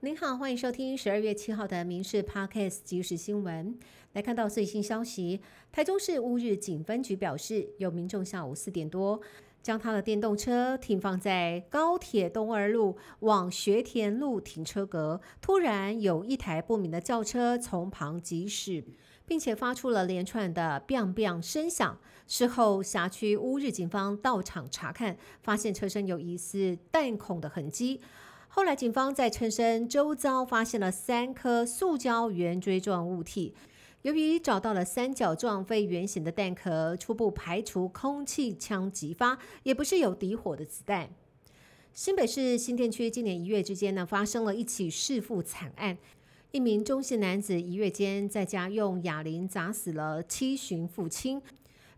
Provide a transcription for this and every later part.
您好，欢迎收听十二月七号的《民事 Podcast 即时新闻》。来看到最新消息，台中市乌日警分局表示，有民众下午四点多将他的电动车停放在高铁东二路往学田路停车格，突然有一台不明的轿车从旁疾驶，并且发出了连串的 “biang bang” 声响。事后，辖区乌日警方到场查看，发现车身有疑似弹孔的痕迹。后来，警方在车身周遭发现了三颗塑胶圆锥状物体。由于找到了三角状非圆形的弹壳，初步排除空气枪击发，也不是有底火的子弹。新北市新店区今年一月之间呢，发生了一起弑父惨案。一名中姓男子一月间在家用哑铃砸死了七旬父亲。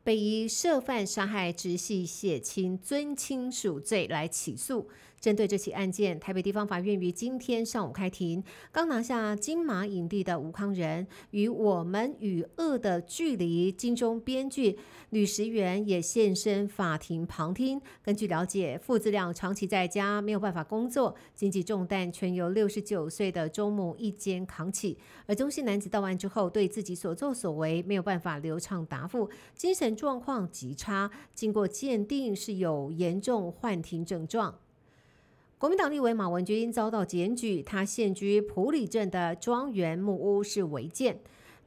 被以涉犯杀害直系血亲尊亲属罪来起诉。针对这起案件，台北地方法院于今天上午开庭。刚拿下金马影帝的吴康仁与《我们与恶的距离》金钟编剧吕石元也现身法庭旁听。根据了解，父子俩长期在家没有办法工作，经济重担全由六十九岁的周母一肩扛起。而中性男子到案之后，对自己所作所为没有办法流畅答复，精神。状况极差，经过鉴定是有严重幻听症状。国民党立委马文君遭到检举，他现居埔里镇的庄园木屋是违建。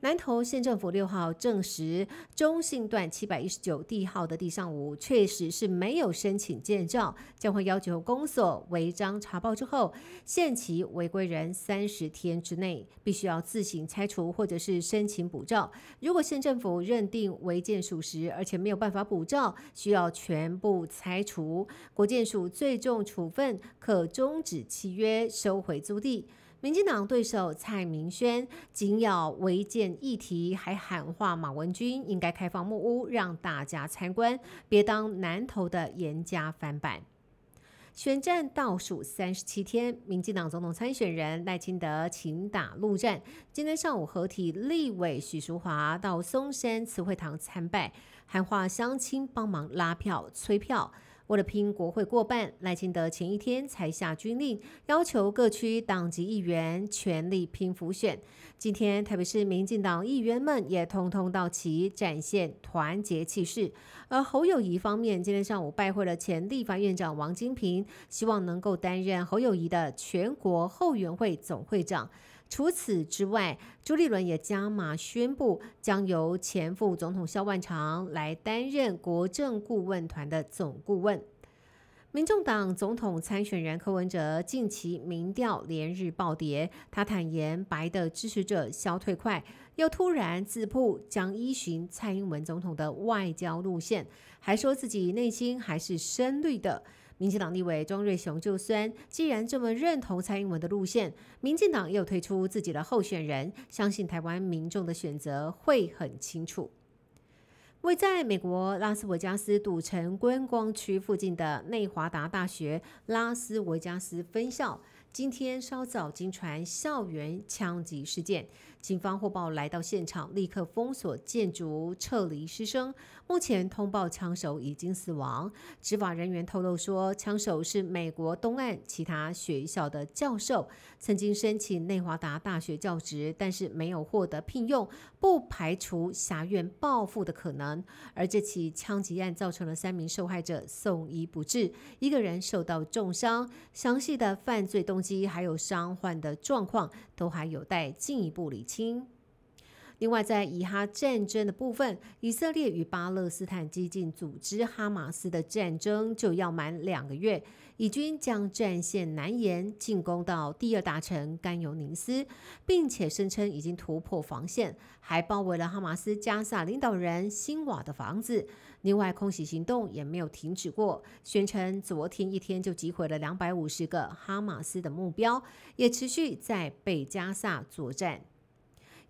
南投县政府六号证实，中信段七百一十九地号的地上五确实是没有申请建造，将会要求公所违章查报之后，限期违规人三十天之内必须要自行拆除或者是申请补照。如果县政府认定违建属实，而且没有办法补照，需要全部拆除。国建署最重处分可终止契约，收回租地。民进党对手蔡明轩紧咬违建议题，还喊话马文君应该开放木屋让大家参观，别当南投的严家翻版。选战倒数三十七天，民进党总统参选人赖清德请打陆战。今天上午合体立委许淑华到松山慈惠堂参拜，喊话乡亲帮忙拉票催票。为了拼国会过半，赖清德前一天才下军令，要求各区党籍议员全力拼辅选。今天，特别是民进党议员们也通通到齐，展现团结气势。而侯友谊方面，今天上午拜会了前立法院长王金平，希望能够担任侯友谊的全国后援会总会长。除此之外，朱立伦也加码宣布，将由前副总统萧万长来担任国政顾问团的总顾问。民众党总统参选人柯文哲近期民调连日暴跌，他坦言白的支持者消退快，又突然自曝将依循蔡英文总统的外交路线，还说自己内心还是深绿的。民进党立委庄瑞雄就算既然这么认同蔡英文的路线，民进党又推出自己的候选人，相信台湾民众的选择会很清楚。位在美国拉斯维加斯赌城观光区附近的内华达大学拉斯维加斯分校。今天稍早经传校园枪击事件，警方获报来到现场，立刻封锁建筑，撤离师生。目前通报枪手已经死亡。执法人员透露说，枪手是美国东岸其他学校的教授，曾经申请内华达大学教职，但是没有获得聘用，不排除辖院报复的可能。而这起枪击案造成了三名受害者送医不治，一个人受到重伤。详细的犯罪动机还有伤患的状况都还有待进一步理清。另外，在以哈战争的部分，以色列与巴勒斯坦激进组织哈马斯的战争就要满两个月。以军将战线南延，进攻到第二大城甘尤宁斯，并且声称已经突破防线，还包围了哈马斯加萨领导人辛瓦的房子。另外，空袭行动也没有停止过，宣称昨天一天就击毁了两百五十个哈马斯的目标，也持续在北加萨作战。